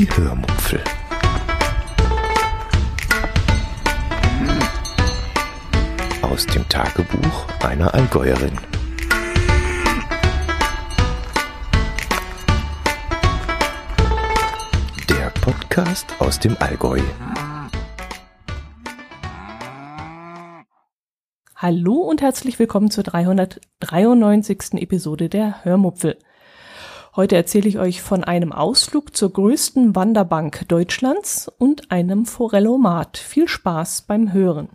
Die Hörmupfel. Aus dem Tagebuch einer Allgäuerin. Der Podcast aus dem Allgäu. Hallo und herzlich willkommen zur 393. Episode der Hörmupfel. Heute erzähle ich euch von einem Ausflug zur größten Wanderbank Deutschlands und einem Forellomat. Viel Spaß beim Hören.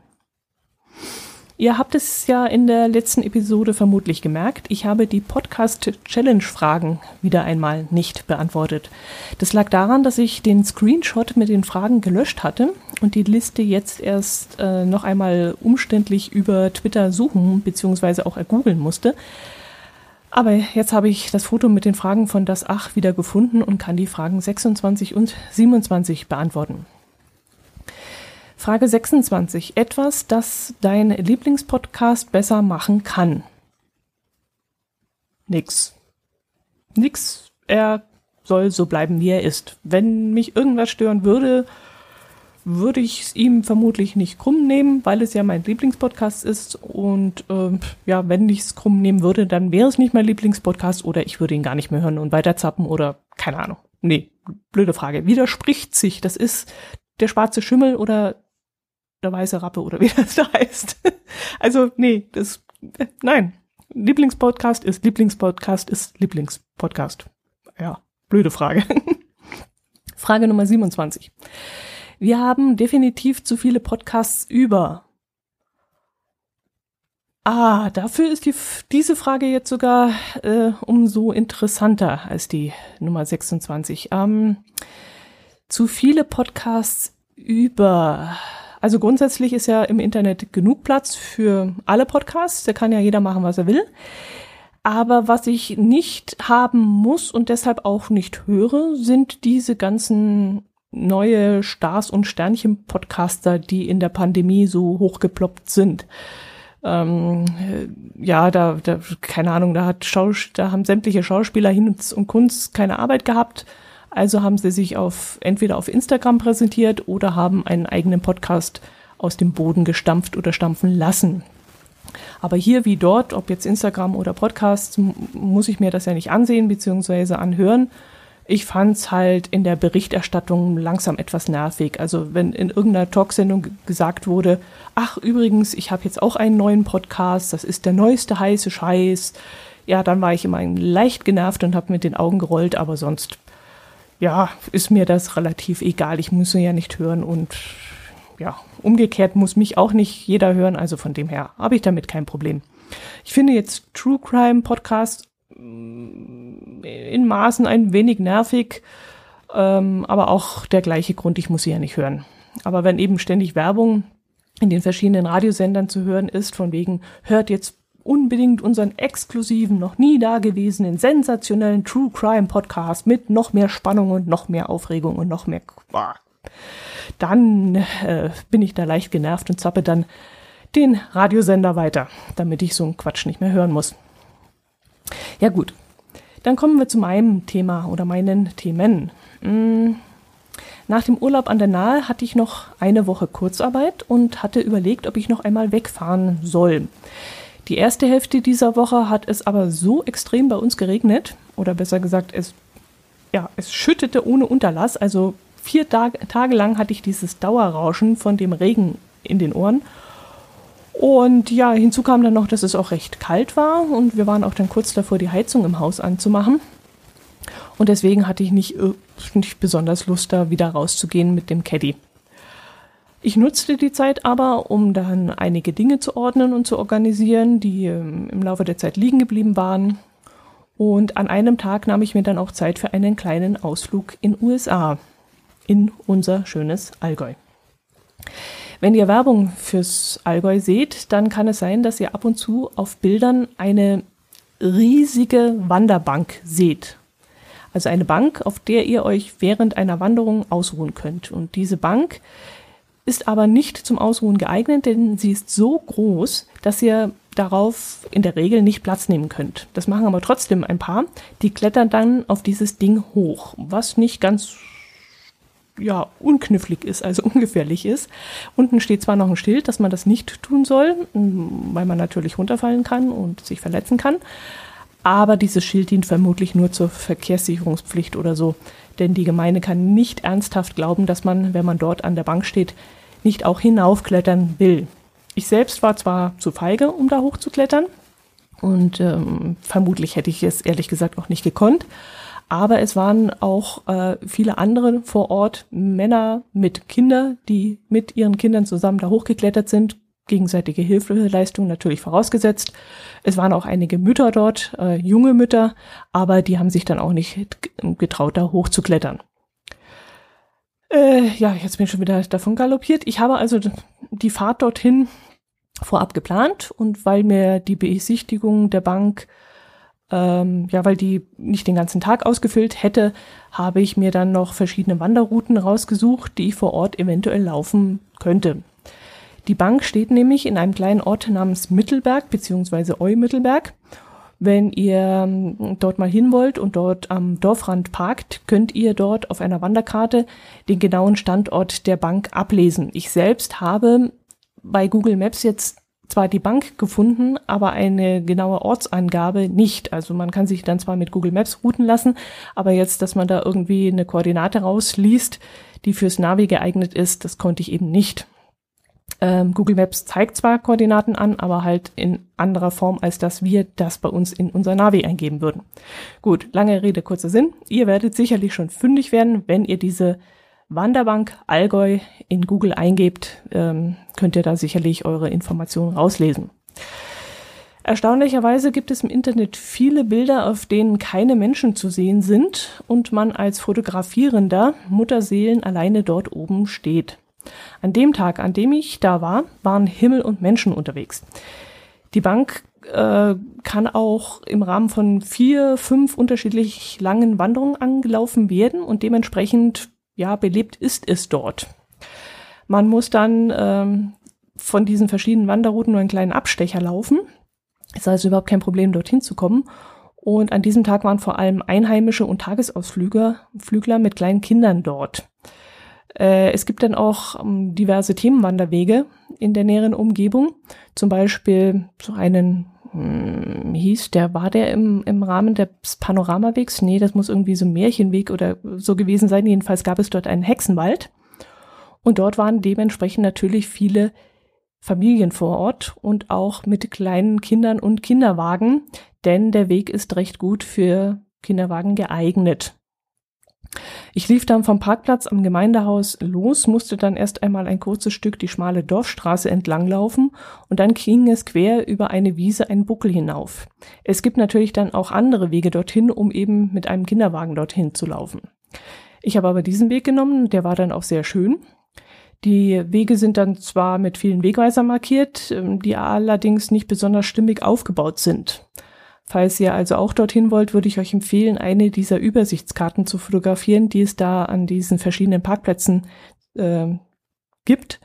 Ihr habt es ja in der letzten Episode vermutlich gemerkt, ich habe die Podcast-Challenge-Fragen wieder einmal nicht beantwortet. Das lag daran, dass ich den Screenshot mit den Fragen gelöscht hatte und die Liste jetzt erst äh, noch einmal umständlich über Twitter suchen bzw. auch ergoogeln musste. Aber jetzt habe ich das Foto mit den Fragen von das Ach wieder gefunden und kann die Fragen 26 und 27 beantworten. Frage 26. Etwas, das dein Lieblingspodcast besser machen kann. Nix. Nix. Er soll so bleiben, wie er ist. Wenn mich irgendwas stören würde, würde ich es ihm vermutlich nicht krumm nehmen, weil es ja mein Lieblingspodcast ist. Und äh, ja, wenn ich es krumm nehmen würde, dann wäre es nicht mein Lieblingspodcast oder ich würde ihn gar nicht mehr hören und weiter zappen oder keine Ahnung. Nee, blöde Frage. Widerspricht sich. Das ist der schwarze Schimmel oder der weiße Rappe oder wie das da heißt. Also, nee, das, nein. Lieblingspodcast ist Lieblingspodcast ist Lieblingspodcast. Ja, blöde Frage. Frage Nummer 27. Wir haben definitiv zu viele Podcasts über. Ah, dafür ist die, diese Frage jetzt sogar äh, umso interessanter als die Nummer 26. Ähm, zu viele Podcasts über also grundsätzlich ist ja im Internet genug Platz für alle Podcasts. Da kann ja jeder machen, was er will. Aber was ich nicht haben muss und deshalb auch nicht höre, sind diese ganzen neue Stars und Sternchen Podcaster, die in der Pandemie so hochgeploppt sind. Ähm, ja, da, da, keine Ahnung, da hat Schaus da haben sämtliche Schauspieler hin und Kunst keine Arbeit gehabt also haben sie sich auf, entweder auf Instagram präsentiert oder haben einen eigenen Podcast aus dem Boden gestampft oder stampfen lassen. Aber hier wie dort, ob jetzt Instagram oder Podcast, muss ich mir das ja nicht ansehen bzw. anhören. Ich fand's halt in der Berichterstattung langsam etwas nervig. Also wenn in irgendeiner Talksendung gesagt wurde, ach übrigens, ich habe jetzt auch einen neuen Podcast, das ist der neueste heiße Scheiß. Ja, dann war ich immer leicht genervt und habe mit den Augen gerollt, aber sonst ja, ist mir das relativ egal. Ich muss ja nicht hören und ja, umgekehrt muss mich auch nicht jeder hören. Also von dem her habe ich damit kein Problem. Ich finde jetzt True Crime Podcast mm, in Maßen ein wenig nervig, ähm, aber auch der gleiche Grund, ich muss sie ja nicht hören. Aber wenn eben ständig Werbung in den verschiedenen Radiosendern zu hören ist, von wegen, hört jetzt unbedingt unseren exklusiven, noch nie dagewesenen, sensationellen True Crime Podcast mit noch mehr Spannung und noch mehr Aufregung und noch mehr. Dann äh, bin ich da leicht genervt und zappe dann den Radiosender weiter, damit ich so einen Quatsch nicht mehr hören muss. Ja gut, dann kommen wir zu meinem Thema oder meinen Themen. Hm. Nach dem Urlaub an der Nahe hatte ich noch eine Woche Kurzarbeit und hatte überlegt, ob ich noch einmal wegfahren soll. Die erste Hälfte dieser Woche hat es aber so extrem bei uns geregnet, oder besser gesagt, es, ja, es schüttete ohne Unterlass. Also vier Tag, Tage lang hatte ich dieses Dauerrauschen von dem Regen in den Ohren. Und ja, hinzu kam dann noch, dass es auch recht kalt war und wir waren auch dann kurz davor, die Heizung im Haus anzumachen. Und deswegen hatte ich nicht, äh, nicht besonders Lust, da wieder rauszugehen mit dem Caddy. Ich nutzte die Zeit aber, um dann einige Dinge zu ordnen und zu organisieren, die ähm, im Laufe der Zeit liegen geblieben waren. Und an einem Tag nahm ich mir dann auch Zeit für einen kleinen Ausflug in USA, in unser schönes Allgäu. Wenn ihr Werbung fürs Allgäu seht, dann kann es sein, dass ihr ab und zu auf Bildern eine riesige Wanderbank seht. Also eine Bank, auf der ihr euch während einer Wanderung ausruhen könnt. Und diese Bank ist aber nicht zum Ausruhen geeignet, denn sie ist so groß, dass ihr darauf in der Regel nicht Platz nehmen könnt. Das machen aber trotzdem ein paar. Die klettern dann auf dieses Ding hoch, was nicht ganz ja, unknifflig ist, also ungefährlich ist. Unten steht zwar noch ein Schild, dass man das nicht tun soll, weil man natürlich runterfallen kann und sich verletzen kann. Aber dieses Schild dient vermutlich nur zur Verkehrssicherungspflicht oder so. Denn die Gemeinde kann nicht ernsthaft glauben, dass man, wenn man dort an der Bank steht, nicht auch hinaufklettern will. Ich selbst war zwar zu feige, um da hochzuklettern. Und ähm, vermutlich hätte ich es ehrlich gesagt auch nicht gekonnt. Aber es waren auch äh, viele andere vor Ort, Männer mit Kindern, die mit ihren Kindern zusammen da hochgeklettert sind. Gegenseitige Hilfeleistung natürlich vorausgesetzt. Es waren auch einige Mütter dort, äh, junge Mütter, aber die haben sich dann auch nicht getraut, da hochzuklettern. Äh, ja, jetzt bin ich schon wieder davon galoppiert. Ich habe also die Fahrt dorthin vorab geplant und weil mir die Besichtigung der Bank ähm, ja, weil die nicht den ganzen Tag ausgefüllt hätte, habe ich mir dann noch verschiedene Wanderrouten rausgesucht, die ich vor Ort eventuell laufen könnte. Die Bank steht nämlich in einem kleinen Ort namens Mittelberg bzw. Eu-Mittelberg. Wenn ihr ähm, dort mal hin wollt und dort am Dorfrand parkt, könnt ihr dort auf einer Wanderkarte den genauen Standort der Bank ablesen. Ich selbst habe bei Google Maps jetzt zwar die Bank gefunden, aber eine genaue Ortsangabe nicht. Also man kann sich dann zwar mit Google Maps routen lassen, aber jetzt, dass man da irgendwie eine Koordinate rausliest, die fürs Navi geeignet ist, das konnte ich eben nicht. Ähm, Google Maps zeigt zwar Koordinaten an, aber halt in anderer Form, als dass wir das bei uns in unser Navi eingeben würden. Gut, lange Rede, kurzer Sinn. Ihr werdet sicherlich schon fündig werden, wenn ihr diese Wanderbank Allgäu in Google eingebt, ähm, könnt ihr da sicherlich eure Informationen rauslesen. Erstaunlicherweise gibt es im Internet viele Bilder, auf denen keine Menschen zu sehen sind und man als Fotografierender Mutterseelen alleine dort oben steht. An dem Tag, an dem ich da war, waren Himmel und Menschen unterwegs. Die Bank äh, kann auch im Rahmen von vier, fünf unterschiedlich langen Wanderungen angelaufen werden und dementsprechend ja, belebt ist es dort. Man muss dann ähm, von diesen verschiedenen Wanderrouten nur einen kleinen Abstecher laufen. Es ist also überhaupt kein Problem, dorthin zu kommen. Und an diesem Tag waren vor allem Einheimische und Tagesausflügler Flügler mit kleinen Kindern dort. Äh, es gibt dann auch ähm, diverse Themenwanderwege in der näheren Umgebung. Zum Beispiel so einen hm, hieß, der war der im, im Rahmen des Panoramawegs? Nee, das muss irgendwie so ein Märchenweg oder so gewesen sein. Jedenfalls gab es dort einen Hexenwald. Und dort waren dementsprechend natürlich viele Familien vor Ort und auch mit kleinen Kindern und Kinderwagen, denn der Weg ist recht gut für Kinderwagen geeignet. Ich lief dann vom Parkplatz am Gemeindehaus los, musste dann erst einmal ein kurzes Stück die schmale Dorfstraße entlanglaufen und dann ging es quer über eine Wiese einen Buckel hinauf. Es gibt natürlich dann auch andere Wege dorthin, um eben mit einem Kinderwagen dorthin zu laufen. Ich habe aber diesen Weg genommen, der war dann auch sehr schön. Die Wege sind dann zwar mit vielen Wegweisern markiert, ähm, die allerdings nicht besonders stimmig aufgebaut sind. Falls ihr also auch dorthin wollt, würde ich euch empfehlen, eine dieser Übersichtskarten zu fotografieren, die es da an diesen verschiedenen Parkplätzen äh, gibt.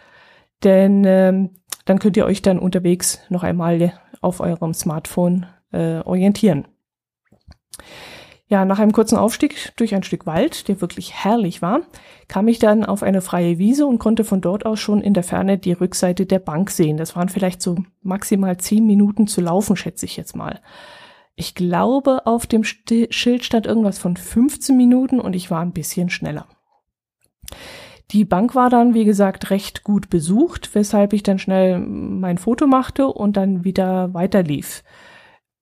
Denn äh, dann könnt ihr euch dann unterwegs noch einmal auf eurem Smartphone äh, orientieren. Ja, nach einem kurzen Aufstieg durch ein Stück Wald, der wirklich herrlich war, kam ich dann auf eine freie Wiese und konnte von dort aus schon in der Ferne die Rückseite der Bank sehen. Das waren vielleicht so maximal zehn Minuten zu laufen, schätze ich jetzt mal. Ich glaube, auf dem Schild stand irgendwas von 15 Minuten und ich war ein bisschen schneller. Die Bank war dann, wie gesagt, recht gut besucht, weshalb ich dann schnell mein Foto machte und dann wieder weiterlief.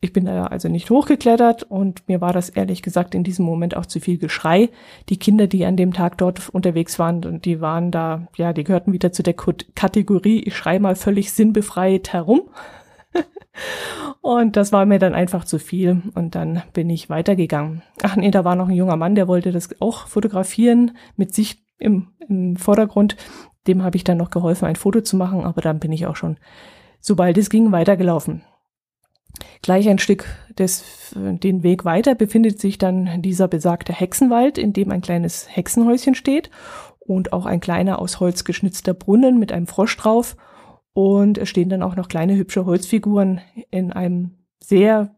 Ich bin da also nicht hochgeklettert und mir war das ehrlich gesagt in diesem Moment auch zu viel Geschrei. Die Kinder, die an dem Tag dort unterwegs waren, die waren da, ja, die gehörten wieder zu der Kategorie, ich schrei mal völlig sinnbefreit herum. Und das war mir dann einfach zu viel und dann bin ich weitergegangen. Ach nee, da war noch ein junger Mann, der wollte das auch fotografieren mit sich im, im Vordergrund. Dem habe ich dann noch geholfen, ein Foto zu machen, aber dann bin ich auch schon, sobald es ging, weitergelaufen. Gleich ein Stück des, den Weg weiter befindet sich dann dieser besagte Hexenwald, in dem ein kleines Hexenhäuschen steht und auch ein kleiner aus Holz geschnitzter Brunnen mit einem Frosch drauf und es stehen dann auch noch kleine hübsche Holzfiguren in einem sehr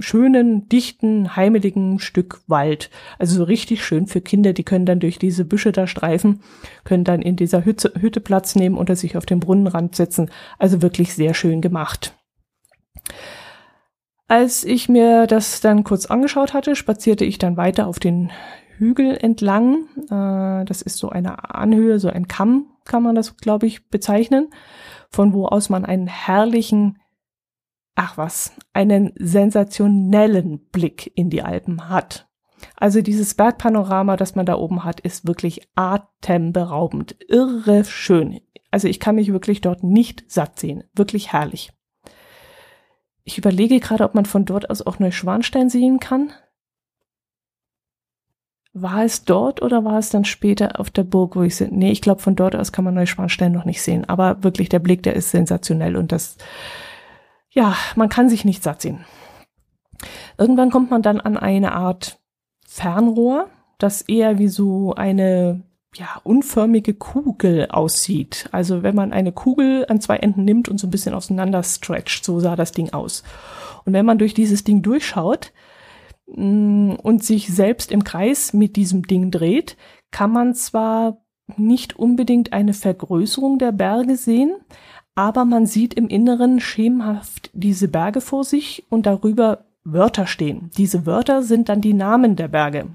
schönen, dichten, heimeligen Stück Wald. Also so richtig schön für Kinder, die können dann durch diese Büsche da streifen, können dann in dieser Hütte, Hütte Platz nehmen oder sich auf den Brunnenrand setzen. Also wirklich sehr schön gemacht. Als ich mir das dann kurz angeschaut hatte, spazierte ich dann weiter auf den Hügel entlang. Äh, das ist so eine Anhöhe, so ein Kamm, kann man das, glaube ich, bezeichnen, von wo aus man einen herrlichen, ach was, einen sensationellen Blick in die Alpen hat. Also dieses Bergpanorama, das man da oben hat, ist wirklich atemberaubend, irre schön. Also ich kann mich wirklich dort nicht satt sehen. Wirklich herrlich. Ich überlege gerade, ob man von dort aus auch Neuschwanstein sehen kann. War es dort oder war es dann später auf der Burg, wo ich sind? Nee, ich glaube, von dort aus kann man Neuschwanstein noch nicht sehen. Aber wirklich, der Blick, der ist sensationell und das, ja, man kann sich nicht satt sehen. Irgendwann kommt man dann an eine Art Fernrohr, das eher wie so eine ja, unförmige Kugel aussieht. Also wenn man eine Kugel an zwei Enden nimmt und so ein bisschen auseinander stretcht, so sah das Ding aus. Und wenn man durch dieses Ding durchschaut und sich selbst im Kreis mit diesem Ding dreht, kann man zwar nicht unbedingt eine Vergrößerung der Berge sehen, aber man sieht im Inneren schemenhaft diese Berge vor sich und darüber Wörter stehen. Diese Wörter sind dann die Namen der Berge.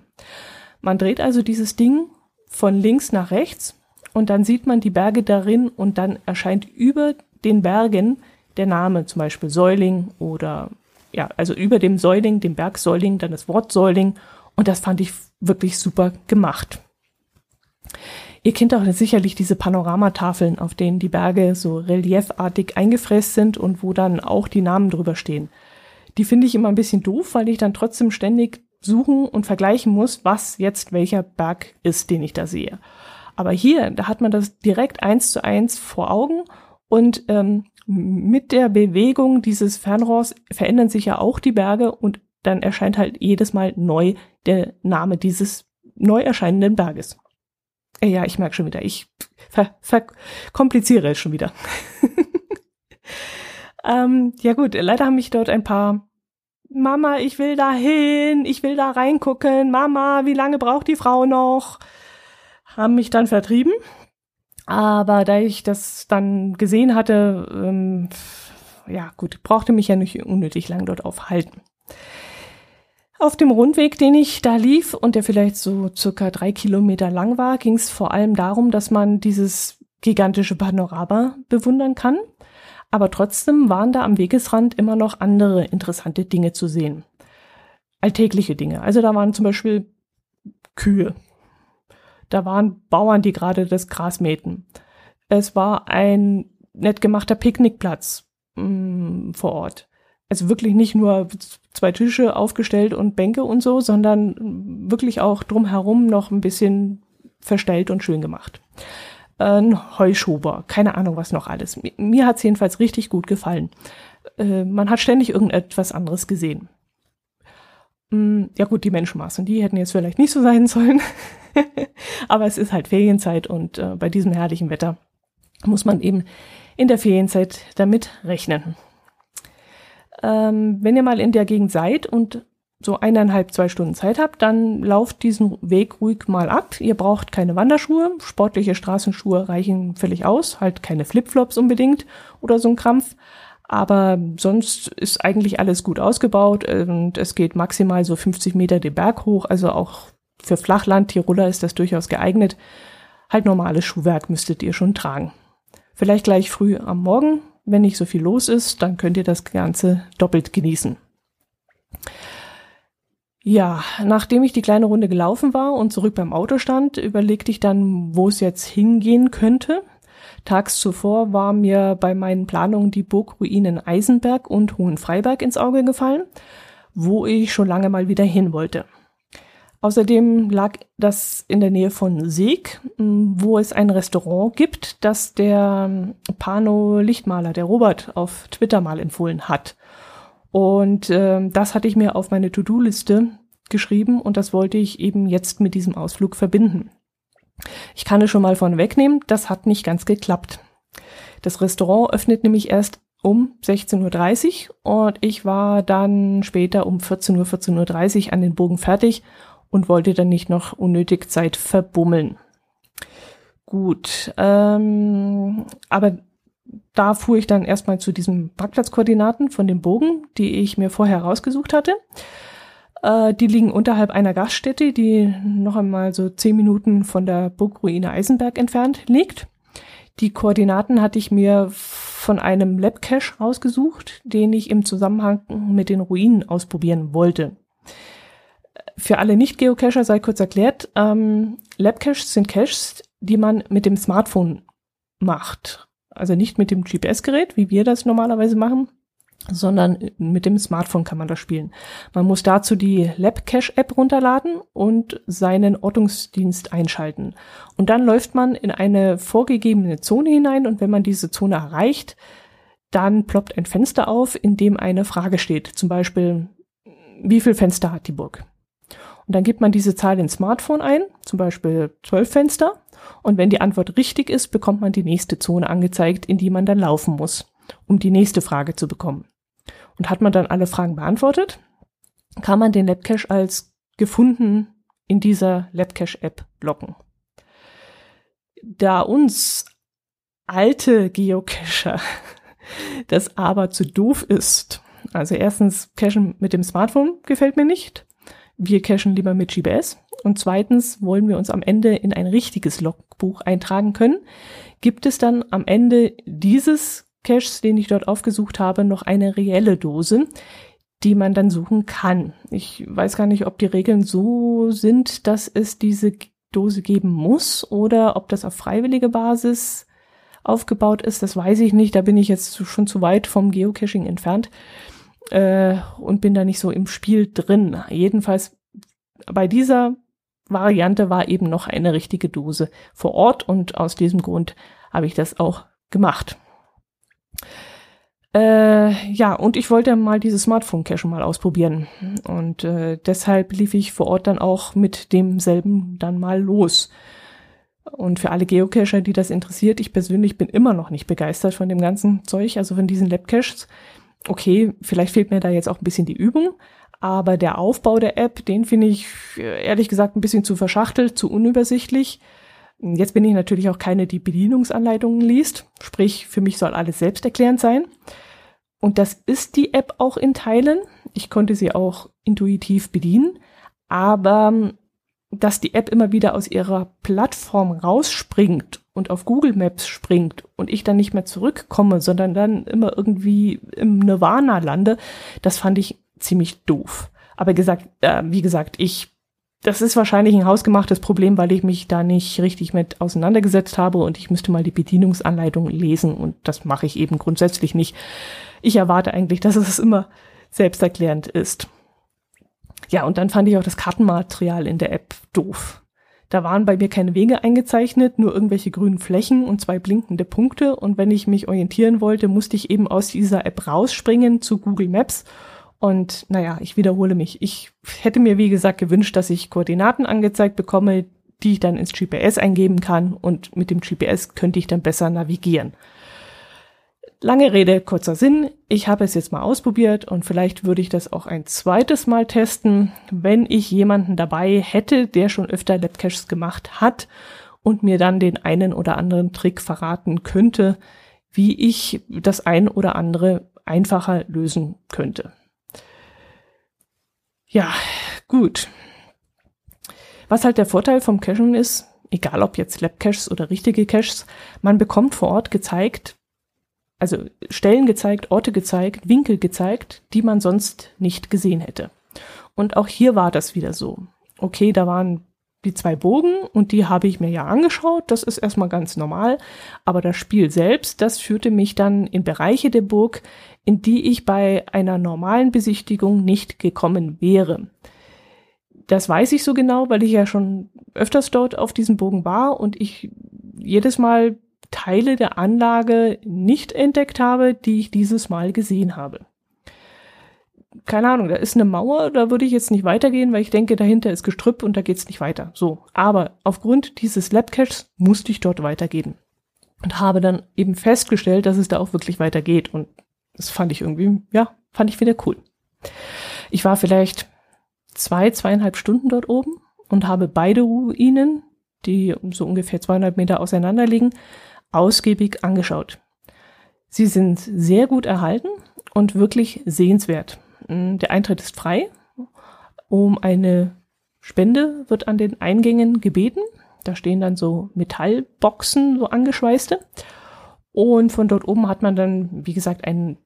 Man dreht also dieses Ding von links nach rechts und dann sieht man die Berge darin und dann erscheint über den Bergen der Name, zum Beispiel Säuling oder ja, also über dem Säuling, dem Berg Säuling, dann das Wort Säuling und das fand ich wirklich super gemacht. Ihr kennt auch sicherlich diese Panoramatafeln, auf denen die Berge so reliefartig eingefräst sind und wo dann auch die Namen drüber stehen. Die finde ich immer ein bisschen doof, weil ich dann trotzdem ständig suchen und vergleichen muss, was jetzt welcher Berg ist, den ich da sehe. Aber hier, da hat man das direkt eins zu eins vor Augen und ähm, mit der Bewegung dieses Fernrohrs verändern sich ja auch die Berge und dann erscheint halt jedes Mal neu der Name dieses neu erscheinenden Berges. Äh, ja, ich merke schon wieder, ich ver verkompliziere es schon wieder. ähm, ja gut, leider haben mich dort ein paar Mama, ich will da hin, ich will da reingucken, Mama, wie lange braucht die Frau noch? Haben mich dann vertrieben. Aber da ich das dann gesehen hatte, ähm, ja gut, brauchte mich ja nicht unnötig lang dort aufhalten. Auf dem Rundweg, den ich da lief und der vielleicht so circa drei Kilometer lang war, ging es vor allem darum, dass man dieses gigantische Panorama bewundern kann aber trotzdem waren da am Wegesrand immer noch andere interessante Dinge zu sehen. Alltägliche Dinge. Also da waren zum Beispiel Kühe. Da waren Bauern, die gerade das Gras mähten. Es war ein nett gemachter Picknickplatz mh, mm, vor Ort. Also wirklich nicht nur zwei Tische aufgestellt und Bänke und so, sondern wirklich auch drumherum noch ein bisschen verstellt und schön gemacht ein Heuschober, keine Ahnung was noch alles. Mir hat's jedenfalls richtig gut gefallen. Äh, man hat ständig irgendetwas anderes gesehen. Mm, ja gut, die Menschenmassen, die hätten jetzt vielleicht nicht so sein sollen. Aber es ist halt Ferienzeit und äh, bei diesem herrlichen Wetter muss man eben in der Ferienzeit damit rechnen. Ähm, wenn ihr mal in der Gegend seid und so eineinhalb, zwei Stunden Zeit habt, dann lauft diesen Weg ruhig mal ab. Ihr braucht keine Wanderschuhe, sportliche Straßenschuhe reichen völlig aus, halt keine Flipflops unbedingt oder so ein Krampf. Aber sonst ist eigentlich alles gut ausgebaut und es geht maximal so 50 Meter den Berg hoch. Also auch für Flachland, Tiroler ist das durchaus geeignet. Halt normales Schuhwerk müsstet ihr schon tragen. Vielleicht gleich früh am Morgen, wenn nicht so viel los ist, dann könnt ihr das Ganze doppelt genießen. Ja, nachdem ich die kleine Runde gelaufen war und zurück beim Auto stand, überlegte ich dann, wo es jetzt hingehen könnte. Tags zuvor war mir bei meinen Planungen die Burgruinen Eisenberg und Hohenfreiberg ins Auge gefallen, wo ich schon lange mal wieder hin wollte. Außerdem lag das in der Nähe von Seeg, wo es ein Restaurant gibt, das der Pano Lichtmaler, der Robert, auf Twitter mal empfohlen hat. Und äh, das hatte ich mir auf meine To-Do-Liste geschrieben und das wollte ich eben jetzt mit diesem Ausflug verbinden. Ich kann es schon mal von wegnehmen, das hat nicht ganz geklappt. Das Restaurant öffnet nämlich erst um 16.30 Uhr und ich war dann später um 14 Uhr, 14.30 Uhr an den Bogen fertig und wollte dann nicht noch unnötig Zeit verbummeln. Gut, ähm, aber da fuhr ich dann erstmal zu diesen Parkplatzkoordinaten von dem Bogen, die ich mir vorher rausgesucht hatte. Äh, die liegen unterhalb einer Gaststätte, die noch einmal so zehn Minuten von der Burgruine Eisenberg entfernt liegt. Die Koordinaten hatte ich mir von einem Labcache rausgesucht, den ich im Zusammenhang mit den Ruinen ausprobieren wollte. Für alle Nicht-Geocacher sei kurz erklärt, ähm, Labcaches sind Caches, die man mit dem Smartphone macht. Also nicht mit dem GPS-Gerät, wie wir das normalerweise machen, sondern mit dem Smartphone kann man das spielen. Man muss dazu die LabCache-App runterladen und seinen Ortungsdienst einschalten. Und dann läuft man in eine vorgegebene Zone hinein und wenn man diese Zone erreicht, dann ploppt ein Fenster auf, in dem eine Frage steht. Zum Beispiel, wie viel Fenster hat die Burg? Und dann gibt man diese Zahl ins Smartphone ein, zum Beispiel zwölf Fenster. Und wenn die Antwort richtig ist, bekommt man die nächste Zone angezeigt, in die man dann laufen muss, um die nächste Frage zu bekommen. Und hat man dann alle Fragen beantwortet, kann man den Labcache als gefunden in dieser Labcache-App locken. Da uns alte Geocacher das aber zu doof ist, also erstens, Cachen mit dem Smartphone gefällt mir nicht. Wir cachen lieber mit GPS. Und zweitens wollen wir uns am Ende in ein richtiges Logbuch eintragen können. Gibt es dann am Ende dieses Caches, den ich dort aufgesucht habe, noch eine reelle Dose, die man dann suchen kann. Ich weiß gar nicht, ob die Regeln so sind, dass es diese Dose geben muss oder ob das auf freiwillige Basis aufgebaut ist. Das weiß ich nicht. Da bin ich jetzt schon zu weit vom Geocaching entfernt äh, und bin da nicht so im Spiel drin. Jedenfalls bei dieser Variante war eben noch eine richtige Dose vor Ort und aus diesem Grund habe ich das auch gemacht. Äh, ja, und ich wollte mal dieses Smartphone-Cache mal ausprobieren. Und äh, deshalb lief ich vor Ort dann auch mit demselben dann mal los. Und für alle Geocacher, die das interessiert, ich persönlich bin immer noch nicht begeistert von dem ganzen Zeug, also von diesen Labcaches. Okay, vielleicht fehlt mir da jetzt auch ein bisschen die Übung, aber der Aufbau der App, den finde ich ehrlich gesagt ein bisschen zu verschachtelt, zu unübersichtlich. Jetzt bin ich natürlich auch keine, die Bedienungsanleitungen liest. Sprich, für mich soll alles selbsterklärend sein. Und das ist die App auch in Teilen. Ich konnte sie auch intuitiv bedienen. Aber ähm, dass die App immer wieder aus ihrer Plattform rausspringt und auf Google Maps springt und ich dann nicht mehr zurückkomme, sondern dann immer irgendwie im Nirvana lande, das fand ich ziemlich doof. Aber gesagt, äh, wie gesagt, ich das ist wahrscheinlich ein hausgemachtes Problem, weil ich mich da nicht richtig mit auseinandergesetzt habe und ich müsste mal die Bedienungsanleitung lesen und das mache ich eben grundsätzlich nicht. Ich erwarte eigentlich, dass es immer selbsterklärend ist. Ja, und dann fand ich auch das Kartenmaterial in der App doof. Da waren bei mir keine Wege eingezeichnet, nur irgendwelche grünen Flächen und zwei blinkende Punkte. Und wenn ich mich orientieren wollte, musste ich eben aus dieser App rausspringen zu Google Maps und naja, ich wiederhole mich. Ich hätte mir, wie gesagt, gewünscht, dass ich Koordinaten angezeigt bekomme, die ich dann ins GPS eingeben kann und mit dem GPS könnte ich dann besser navigieren. Lange Rede, kurzer Sinn. Ich habe es jetzt mal ausprobiert und vielleicht würde ich das auch ein zweites Mal testen, wenn ich jemanden dabei hätte, der schon öfter Labcaches gemacht hat und mir dann den einen oder anderen Trick verraten könnte, wie ich das ein oder andere einfacher lösen könnte. Ja, gut. Was halt der Vorteil vom Cachen ist, egal ob jetzt Lab-Caches oder richtige Caches, man bekommt vor Ort gezeigt, also Stellen gezeigt, Orte gezeigt, Winkel gezeigt, die man sonst nicht gesehen hätte. Und auch hier war das wieder so. Okay, da waren die zwei Bogen und die habe ich mir ja angeschaut. Das ist erstmal ganz normal. Aber das Spiel selbst, das führte mich dann in Bereiche der Burg, in die ich bei einer normalen Besichtigung nicht gekommen wäre. Das weiß ich so genau, weil ich ja schon öfters dort auf diesem Bogen war und ich jedes Mal Teile der Anlage nicht entdeckt habe, die ich dieses Mal gesehen habe keine Ahnung, da ist eine Mauer, da würde ich jetzt nicht weitergehen, weil ich denke, dahinter ist Gestrüpp und da geht's nicht weiter. So. Aber aufgrund dieses Labcaches musste ich dort weitergehen. Und habe dann eben festgestellt, dass es da auch wirklich weitergeht. Und das fand ich irgendwie, ja, fand ich wieder cool. Ich war vielleicht zwei, zweieinhalb Stunden dort oben und habe beide Ruinen, die so ungefähr 200 Meter auseinander liegen, ausgiebig angeschaut. Sie sind sehr gut erhalten und wirklich sehenswert. Mm, der Eintritt ist frei. Um eine Spende wird an den Eingängen gebeten. Da stehen dann so Metallboxen, so angeschweißte. Und von dort oben hat man dann, wie gesagt, einen,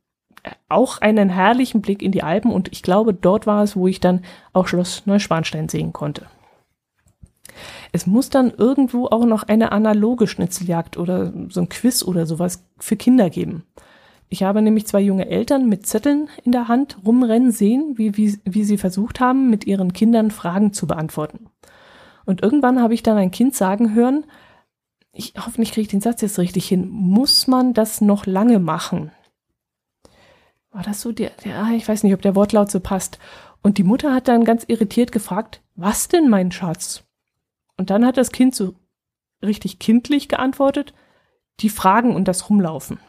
auch einen herrlichen Blick in die Alpen. Und ich glaube, dort war es, wo ich dann auch Schloss Neuschwanstein sehen konnte. Es muss dann irgendwo auch noch eine analoge Schnitzeljagd oder so ein Quiz oder sowas für Kinder geben. Ich habe nämlich zwei junge Eltern mit Zetteln in der Hand rumrennen sehen, wie, wie, wie sie versucht haben, mit ihren Kindern Fragen zu beantworten. Und irgendwann habe ich dann ein Kind sagen hören, ich kriege ich den Satz jetzt richtig hin, muss man das noch lange machen? War das so der, der, ah, ich weiß nicht, ob der Wortlaut so passt. Und die Mutter hat dann ganz irritiert gefragt, was denn, mein Schatz? Und dann hat das Kind so richtig kindlich geantwortet, die Fragen und das Rumlaufen.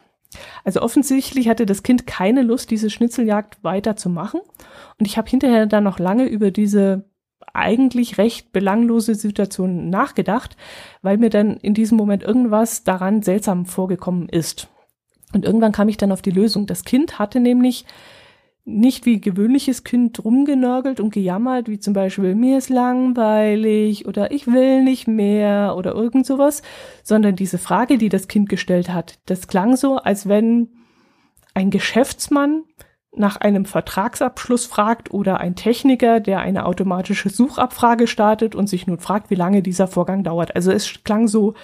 Also offensichtlich hatte das Kind keine Lust, diese Schnitzeljagd weiterzumachen. Und ich habe hinterher dann noch lange über diese eigentlich recht belanglose Situation nachgedacht, weil mir dann in diesem Moment irgendwas daran seltsam vorgekommen ist. Und irgendwann kam ich dann auf die Lösung. Das Kind hatte nämlich nicht wie gewöhnliches Kind rumgenörgelt und gejammert, wie zum Beispiel mir ist langweilig oder ich will nicht mehr oder irgend sowas, sondern diese Frage, die das Kind gestellt hat, das klang so, als wenn ein Geschäftsmann nach einem Vertragsabschluss fragt oder ein Techniker, der eine automatische Suchabfrage startet und sich nun fragt, wie lange dieser Vorgang dauert. Also es klang so,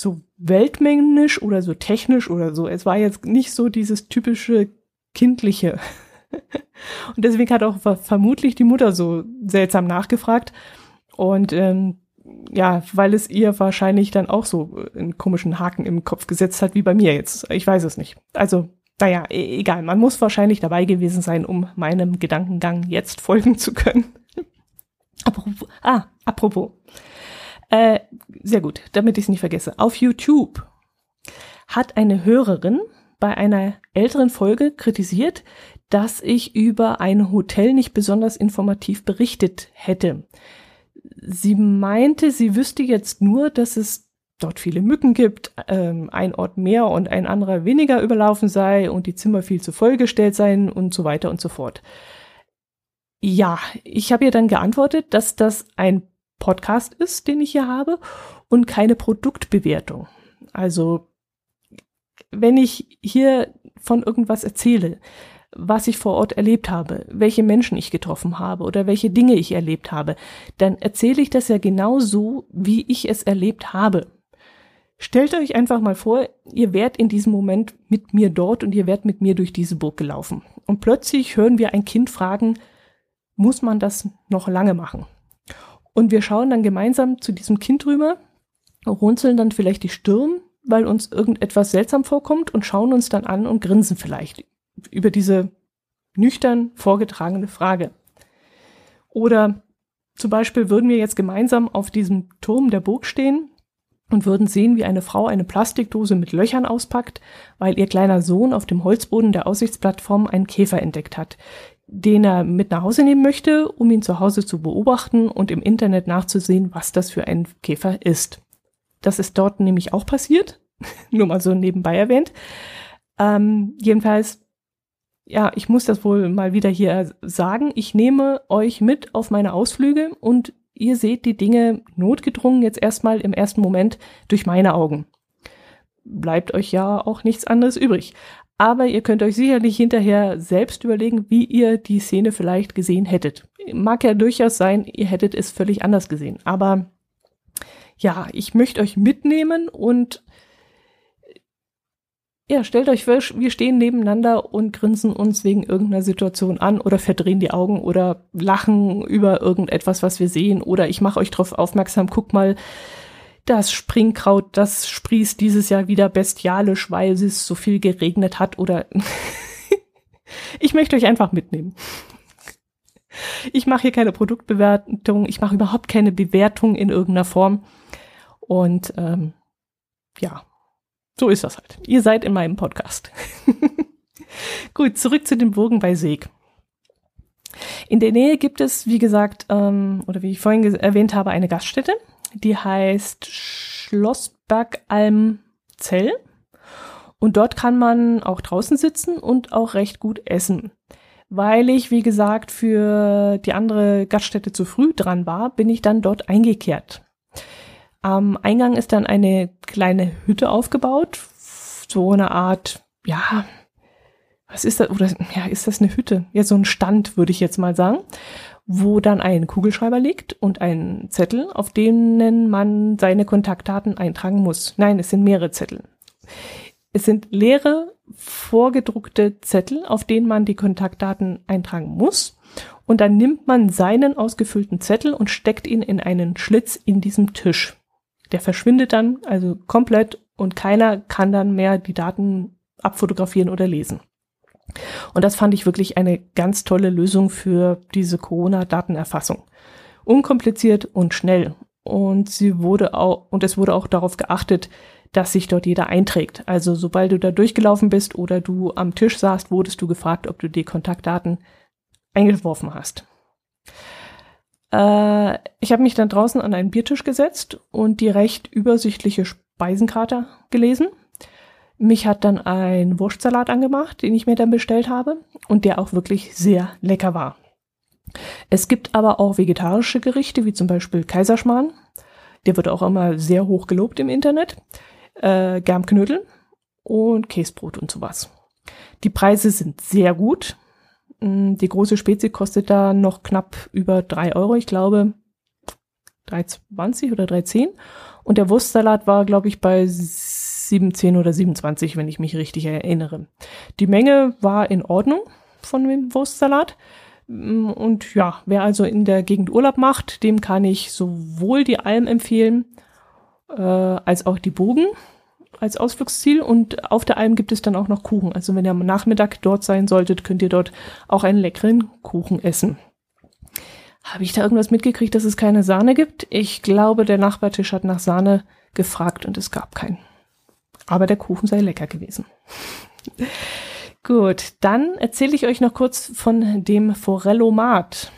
so weltmännisch oder so technisch oder so. Es war jetzt nicht so dieses typische kindliche und deswegen hat auch vermutlich die Mutter so seltsam nachgefragt. Und ähm, ja, weil es ihr wahrscheinlich dann auch so einen komischen Haken im Kopf gesetzt hat, wie bei mir jetzt. Ich weiß es nicht. Also, naja, e egal. Man muss wahrscheinlich dabei gewesen sein, um meinem Gedankengang jetzt folgen zu können. apropos, ah, apropos. Äh, sehr gut, damit ich es nicht vergesse. Auf YouTube hat eine Hörerin bei einer älteren Folge kritisiert, dass ich über ein Hotel nicht besonders informativ berichtet hätte. Sie meinte, sie wüsste jetzt nur, dass es dort viele Mücken gibt, ähm, ein Ort mehr und ein anderer weniger überlaufen sei und die Zimmer viel zu vollgestellt seien und so weiter und so fort. Ja, ich habe ihr dann geantwortet, dass das ein Podcast ist, den ich hier habe und keine Produktbewertung. Also wenn ich hier von irgendwas erzähle, was ich vor Ort erlebt habe, welche Menschen ich getroffen habe oder welche Dinge ich erlebt habe, dann erzähle ich das ja genau so, wie ich es erlebt habe. Stellt euch einfach mal vor, ihr wärt in diesem Moment mit mir dort und ihr wärt mit mir durch diese Burg gelaufen. Und plötzlich hören wir ein Kind fragen, muss man das noch lange machen? Und wir schauen dann gemeinsam zu diesem Kind rüber, runzeln dann vielleicht die Stirn, weil uns irgendetwas seltsam vorkommt und schauen uns dann an und grinsen vielleicht über diese nüchtern vorgetragene Frage. Oder zum Beispiel würden wir jetzt gemeinsam auf diesem Turm der Burg stehen und würden sehen, wie eine Frau eine Plastikdose mit Löchern auspackt, weil ihr kleiner Sohn auf dem Holzboden der Aussichtsplattform einen Käfer entdeckt hat, den er mit nach Hause nehmen möchte, um ihn zu Hause zu beobachten und im Internet nachzusehen, was das für ein Käfer ist. Das ist dort nämlich auch passiert, nur mal so nebenbei erwähnt. Ähm, jedenfalls ja, ich muss das wohl mal wieder hier sagen. Ich nehme euch mit auf meine Ausflüge und ihr seht die Dinge notgedrungen jetzt erstmal im ersten Moment durch meine Augen. Bleibt euch ja auch nichts anderes übrig. Aber ihr könnt euch sicherlich hinterher selbst überlegen, wie ihr die Szene vielleicht gesehen hättet. Mag ja durchaus sein, ihr hättet es völlig anders gesehen. Aber ja, ich möchte euch mitnehmen und ja, stellt euch vor, wir stehen nebeneinander und grinsen uns wegen irgendeiner Situation an oder verdrehen die Augen oder lachen über irgendetwas, was wir sehen oder ich mache euch darauf aufmerksam, guck mal, das Springkraut, das sprießt dieses Jahr wieder bestialisch, weil es so viel geregnet hat oder ich möchte euch einfach mitnehmen. Ich mache hier keine Produktbewertung, ich mache überhaupt keine Bewertung in irgendeiner Form und ähm, ja, so ist das halt. Ihr seid in meinem Podcast. Gut, zurück zu den Burgen bei Seeg. In der Nähe gibt es, wie gesagt, ähm, oder wie ich vorhin erwähnt habe, eine Gaststätte, die heißt Schlossbergalm-Zell. Und dort kann man auch draußen sitzen und auch recht gut essen. Weil ich, wie gesagt, für die andere Gaststätte zu früh dran war, bin ich dann dort eingekehrt. Am Eingang ist dann eine kleine Hütte aufgebaut, so eine Art, ja, was ist das? Oder ja, ist das eine Hütte? Ja, so ein Stand, würde ich jetzt mal sagen, wo dann ein Kugelschreiber liegt und ein Zettel, auf denen man seine Kontaktdaten eintragen muss. Nein, es sind mehrere Zettel. Es sind leere, vorgedruckte Zettel, auf denen man die Kontaktdaten eintragen muss. Und dann nimmt man seinen ausgefüllten Zettel und steckt ihn in einen Schlitz in diesem Tisch. Der verschwindet dann also komplett und keiner kann dann mehr die Daten abfotografieren oder lesen. Und das fand ich wirklich eine ganz tolle Lösung für diese Corona-Datenerfassung. Unkompliziert und schnell. Und sie wurde auch, und es wurde auch darauf geachtet, dass sich dort jeder einträgt. Also sobald du da durchgelaufen bist oder du am Tisch saßt, wurdest du gefragt, ob du die Kontaktdaten eingeworfen hast. Äh, ich habe mich dann draußen an einen Biertisch gesetzt und die recht übersichtliche Speisenkarte gelesen mich hat dann ein Wurstsalat angemacht, den ich mir dann bestellt habe und der auch wirklich sehr lecker war. Es gibt aber auch vegetarische Gerichte, wie zum Beispiel Kaiserschmarrn. Der wird auch immer sehr hoch gelobt im Internet. Äh, Germknödel und Käsebrot und sowas. Die Preise sind sehr gut. Mm, die große Spezie kostet da noch knapp über drei Euro. Ich glaube 3,20 oder 3,10. Und der Wurstsalat war, glaube ich, bei 17 oder 27, wenn ich mich richtig erinnere. Die Menge war in Ordnung von dem Wurstsalat. Mm, und ja, wer also in der Gegend Urlaub macht, dem kann ich sowohl die Alm empfehlen, äh, als auch die Bogen als Ausflugsziel. Und auf der Alm gibt es dann auch noch Kuchen. Also wenn ihr am Nachmittag dort sein solltet, könnt ihr dort auch einen leckeren Kuchen essen. Habe ich da irgendwas mitgekriegt, dass es keine Sahne gibt? Ich glaube, der Nachbartisch hat nach Sahne gefragt und es gab keinen aber der Kuchen sei lecker gewesen. Gut, dann erzähle ich euch noch kurz von dem Forellomat.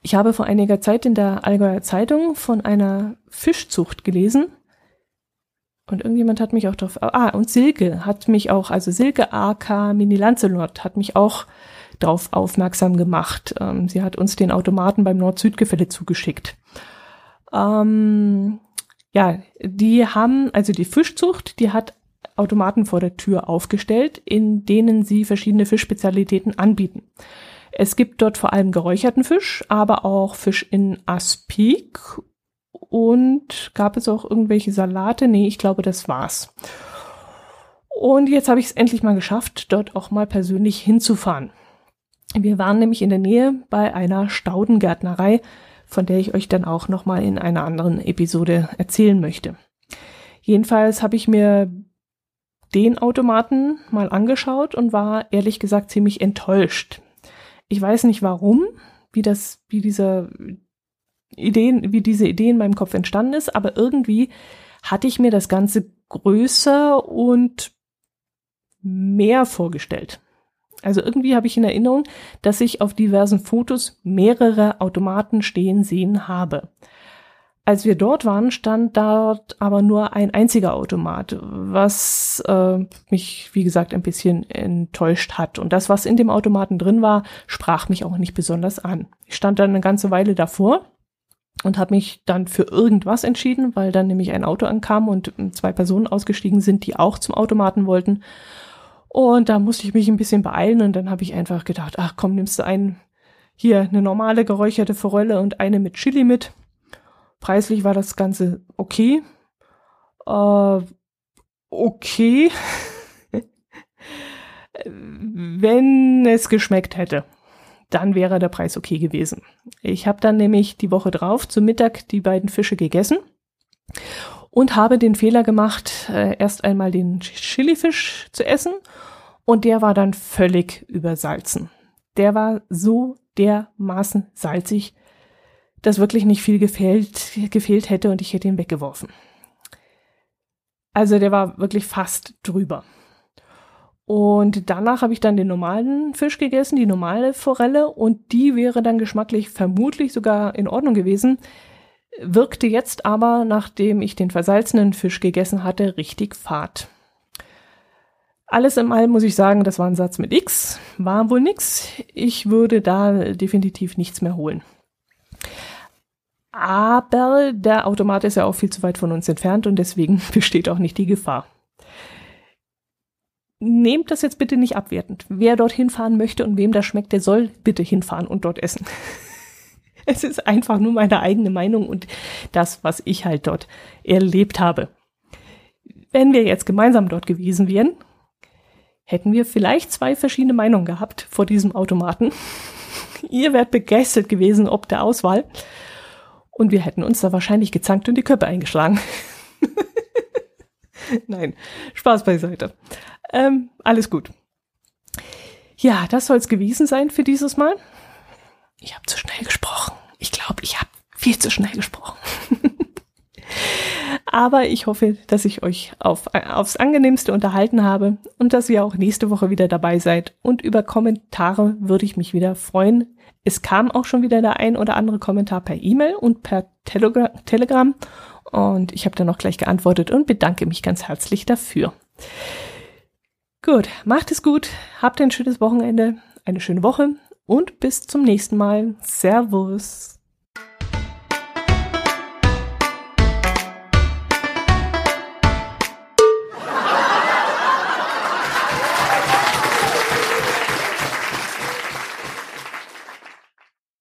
Ich habe vor einiger Zeit in der Allgäuer Zeitung von einer Fischzucht gelesen. Und irgendjemand hat mich auch drauf, ah, und Silke hat mich auch, also Silke AK Mini Lancelot hat mich auch drauf aufmerksam gemacht. Ähm, sie hat uns den Automaten beim Nord-Süd-Gefälle zugeschickt. Ähm, ja, die haben, also die Fischzucht, die hat Automaten vor der Tür aufgestellt, in denen sie verschiedene Fischspezialitäten anbieten. Es gibt dort vor allem geräucherten Fisch, aber auch Fisch in Aspik und gab es auch irgendwelche Salate? Nee, ich glaube, das war's. Und jetzt habe ich es endlich mal geschafft, dort auch mal persönlich hinzufahren. Wir waren nämlich in der Nähe bei einer Staudengärtnerei, von der ich euch dann auch nochmal in einer anderen Episode erzählen möchte. Jedenfalls habe ich mir den Automaten mal angeschaut und war ehrlich gesagt ziemlich enttäuscht. Ich weiß nicht warum, wie das, wie diese Ideen, wie diese Idee in meinem Kopf entstanden ist, aber irgendwie hatte ich mir das Ganze größer und mehr vorgestellt. Also irgendwie habe ich in Erinnerung, dass ich auf diversen Fotos mehrere Automaten stehen sehen habe. Als wir dort waren, stand dort aber nur ein einziger Automat, was äh, mich, wie gesagt, ein bisschen enttäuscht hat. Und das, was in dem Automaten drin war, sprach mich auch nicht besonders an. Ich stand dann eine ganze Weile davor und habe mich dann für irgendwas entschieden, weil dann nämlich ein Auto ankam und zwei Personen ausgestiegen sind, die auch zum Automaten wollten. Und da musste ich mich ein bisschen beeilen und dann habe ich einfach gedacht, ach komm, nimmst du einen, hier eine normale geräucherte Forelle und eine mit Chili mit. Preislich war das Ganze okay. Äh, okay. Wenn es geschmeckt hätte, dann wäre der Preis okay gewesen. Ich habe dann nämlich die Woche drauf zum Mittag die beiden Fische gegessen und habe den Fehler gemacht, äh, erst einmal den Chilifisch zu essen und der war dann völlig übersalzen. Der war so dermaßen salzig, dass wirklich nicht viel gefehlt, gefehlt hätte und ich hätte ihn weggeworfen. Also der war wirklich fast drüber. Und danach habe ich dann den normalen Fisch gegessen, die normale Forelle, und die wäre dann geschmacklich vermutlich sogar in Ordnung gewesen, wirkte jetzt aber, nachdem ich den versalzenen Fisch gegessen hatte, richtig fad. Alles im All muss ich sagen, das war ein Satz mit X, war wohl nix. Ich würde da definitiv nichts mehr holen. Aber der Automat ist ja auch viel zu weit von uns entfernt und deswegen besteht auch nicht die Gefahr. Nehmt das jetzt bitte nicht abwertend. Wer dorthin fahren möchte und wem das schmeckt, der soll bitte hinfahren und dort essen. Es ist einfach nur meine eigene Meinung und das, was ich halt dort erlebt habe. Wenn wir jetzt gemeinsam dort gewesen wären, hätten wir vielleicht zwei verschiedene Meinungen gehabt vor diesem Automaten. Ihr wärt begeistert gewesen ob der Auswahl. Und wir hätten uns da wahrscheinlich gezankt und die Köpfe eingeschlagen. Nein, Spaß beiseite. Ähm, alles gut. Ja, das soll es gewesen sein für dieses Mal. Ich habe zu schnell gesprochen. Ich glaube, ich habe viel zu schnell gesprochen. Aber ich hoffe, dass ich euch auf, aufs angenehmste unterhalten habe und dass ihr auch nächste Woche wieder dabei seid. Und über Kommentare würde ich mich wieder freuen. Es kam auch schon wieder der ein oder andere Kommentar per E-Mail und per Telegra Telegram. Und ich habe dann noch gleich geantwortet und bedanke mich ganz herzlich dafür. Gut, macht es gut, habt ein schönes Wochenende, eine schöne Woche und bis zum nächsten Mal. Servus.